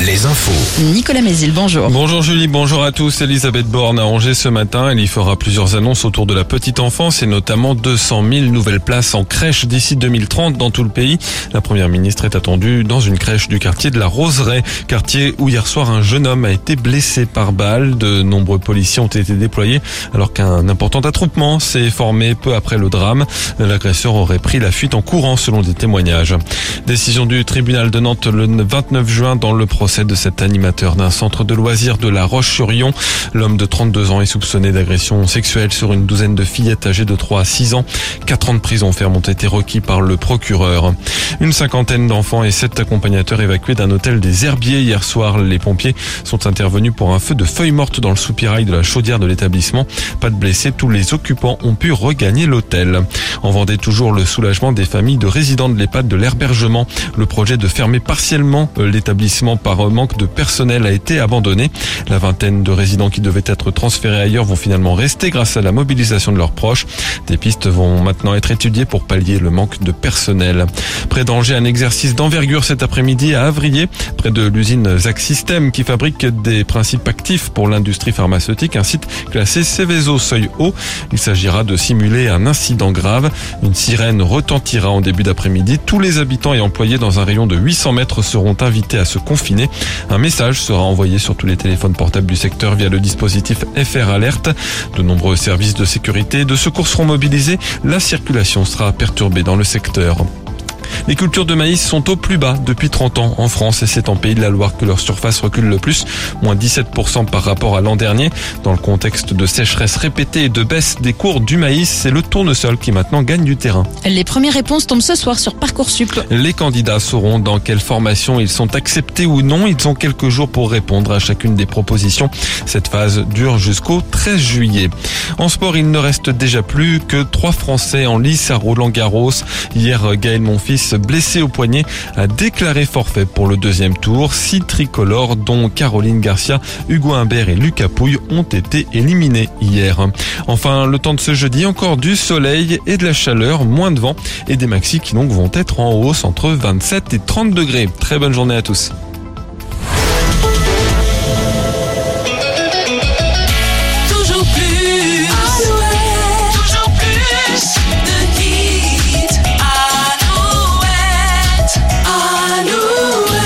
Les infos. Nicolas Mézil, bonjour. Bonjour Julie, bonjour à tous. Elisabeth Borne a Angers ce matin. Elle y fera plusieurs annonces autour de la petite enfance et notamment 200 000 nouvelles places en crèche d'ici 2030 dans tout le pays. La première ministre est attendue dans une crèche du quartier de la Roseraie, quartier où hier soir un jeune homme a été blessé par balle. De nombreux policiers ont été déployés alors qu'un important attroupement s'est formé peu après le drame. L'agresseur aurait pris la fuite en courant selon des témoignages. Décision du tribunal de Nantes le 29 juin dans le procès de cet animateur d'un centre de loisirs de la Roche-sur-Yon. L'homme de 32 ans est soupçonné d'agression sexuelle sur une douzaine de fillettes âgées de 3 à 6 ans. 4 ans de prison ferme ont été requis par le procureur. Une cinquantaine d'enfants et sept accompagnateurs évacués d'un hôtel des Herbiers hier soir. Les pompiers sont intervenus pour un feu de feuilles mortes dans le soupirail de la chaudière de l'établissement. Pas de blessés, tous les occupants ont pu regagner l'hôtel. En Vendée, toujours le soulagement des familles de résidents de l'EHPAD de l'herbergement. Le projet de fermer partiellement euh, l'établissement par manque de personnel a été abandonné. La vingtaine de résidents qui devaient être transférés ailleurs vont finalement rester grâce à la mobilisation de leurs proches. Des pistes vont maintenant être étudiées pour pallier le manque de personnel. Près d'Angers, un exercice d'envergure cet après-midi à Avrier, près de l'usine Zac System qui fabrique des principes actifs pour l'industrie pharmaceutique, un site classé Céveso seuil haut. Il s'agira de simuler un incident grave. Une sirène retentira en début d'après-midi. Tous les habitants et employés dans un rayon de 800 mètres seront invités à se Un message sera envoyé sur tous les téléphones portables du secteur via le dispositif FR Alert. De nombreux services de sécurité et de secours seront mobilisés. La circulation sera perturbée dans le secteur. Les cultures de maïs sont au plus bas depuis 30 ans en France et c'est en Pays de la Loire que leur surface recule le plus, moins 17% par rapport à l'an dernier. Dans le contexte de sécheresse répétée et de baisse des cours du maïs, c'est le tournesol qui maintenant gagne du terrain. Les premières réponses tombent ce soir sur Parcoursup. Les candidats sauront dans quelle formation ils sont acceptés ou non. Ils ont quelques jours pour répondre à chacune des propositions. Cette phase dure jusqu'au 13 juillet. En sport, il ne reste déjà plus que trois Français en lice à Roland Garros. Hier, Gaël Monfils blessé au poignet, a déclaré forfait pour le deuxième tour. Six tricolores, dont Caroline Garcia, Hugo Humbert et Lucas Pouille, ont été éliminés hier. Enfin, le temps de ce jeudi, encore du soleil et de la chaleur, moins de vent et des maxis qui donc vont être en hausse entre 27 et 30 degrés. Très bonne journée à tous.